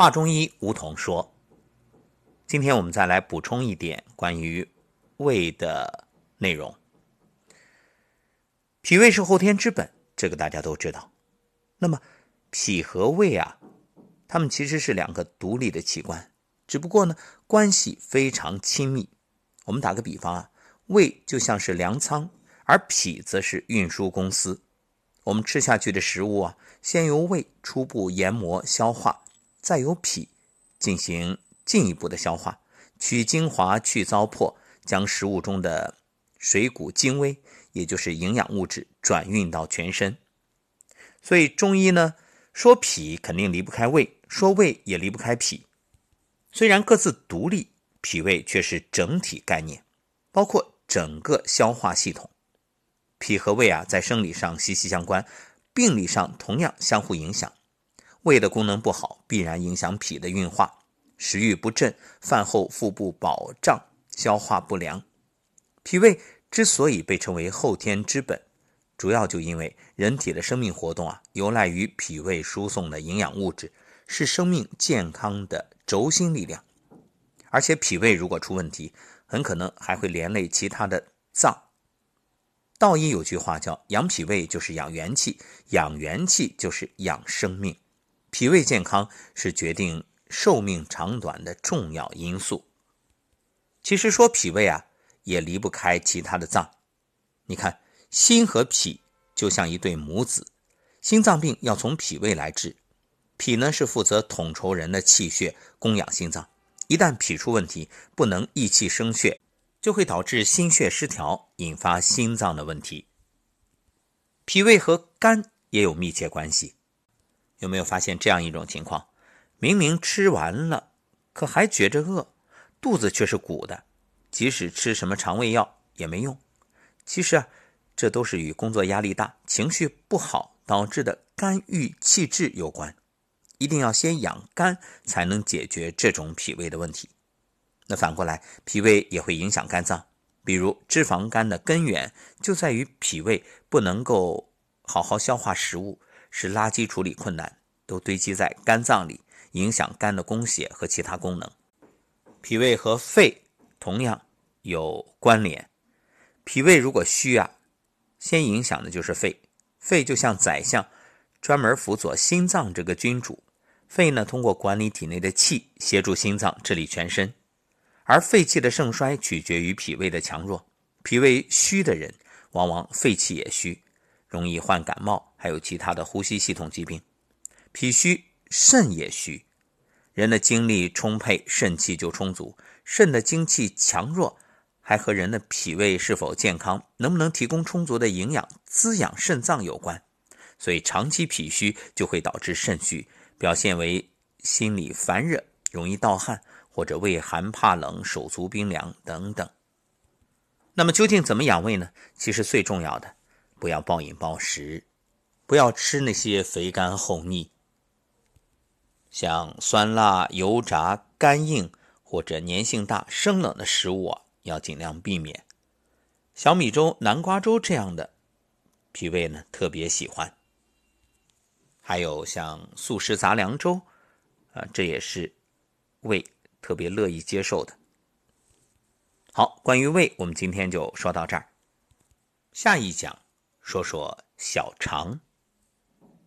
华中医吴桐说：“今天我们再来补充一点关于胃的内容。脾胃是后天之本，这个大家都知道。那么脾和胃啊，它们其实是两个独立的器官，只不过呢关系非常亲密。我们打个比方啊，胃就像是粮仓，而脾则是运输公司。我们吃下去的食物啊，先由胃初步研磨消化。”再由脾进行进一步的消化，取精华去糟粕，将食物中的水谷精微，也就是营养物质转运到全身。所以中医呢说脾肯定离不开胃，说胃也离不开脾。虽然各自独立，脾胃却是整体概念，包括整个消化系统。脾和胃啊，在生理上息息相关，病理上同样相互影响。胃的功能不好，必然影响脾的运化，食欲不振，饭后腹部饱胀，消化不良。脾胃之所以被称为后天之本，主要就因为人体的生命活动啊，由赖于脾胃输送的营养物质，是生命健康的轴心力量。而且脾胃如果出问题，很可能还会连累其他的脏。道医有句话叫“养脾胃就是养元气，养元气就是养生命”。脾胃健康是决定寿命长短的重要因素。其实说脾胃啊，也离不开其他的脏。你看，心和脾就像一对母子，心脏病要从脾胃来治。脾呢是负责统筹人的气血，供养心脏。一旦脾出问题，不能益气生血，就会导致心血失调，引发心脏的问题。脾胃和肝也有密切关系。有没有发现这样一种情况？明明吃完了，可还觉着饿，肚子却是鼓的，即使吃什么肠胃药也没用。其实啊，这都是与工作压力大、情绪不好导致的肝郁气滞有关。一定要先养肝，才能解决这种脾胃的问题。那反过来，脾胃也会影响肝脏，比如脂肪肝的根源就在于脾胃不能够好好消化食物。使垃圾处理困难，都堆积在肝脏里，影响肝的供血和其他功能。脾胃和肺同样有关联。脾胃如果虚啊，先影响的就是肺。肺就像宰相，专门辅佐心脏这个君主。肺呢，通过管理体内的气，协助心脏治理全身。而肺气的盛衰取决于脾胃的强弱。脾胃虚的人，往往肺气也虚。容易患感冒，还有其他的呼吸系统疾病。脾虚，肾也虚。人的精力充沛，肾气就充足。肾的精气强弱，还和人的脾胃是否健康，能不能提供充足的营养滋养肾脏有关。所以，长期脾虚就会导致肾虚，表现为心里烦热、容易盗汗，或者畏寒怕冷、手足冰凉等等。那么，究竟怎么养胃呢？其实最重要的。不要暴饮暴食，不要吃那些肥甘厚腻，像酸辣、油炸、干硬或者粘性大、生冷的食物啊，要尽量避免。小米粥、南瓜粥这样的，脾胃呢特别喜欢。还有像素食杂粮粥，啊，这也是胃特别乐意接受的。好，关于胃，我们今天就说到这儿，下一讲。说说小肠。